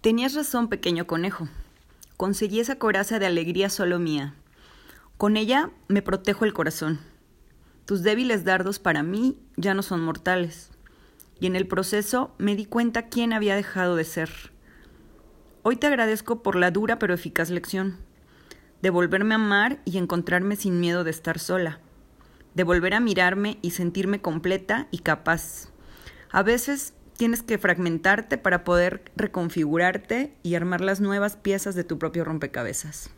Tenías razón, pequeño conejo. Conseguí esa coraza de alegría solo mía. Con ella me protejo el corazón. Tus débiles dardos para mí ya no son mortales. Y en el proceso me di cuenta quién había dejado de ser. Hoy te agradezco por la dura pero eficaz lección. De volverme a amar y encontrarme sin miedo de estar sola. De volver a mirarme y sentirme completa y capaz. A veces tienes que fragmentarte para poder reconfigurarte y armar las nuevas piezas de tu propio rompecabezas.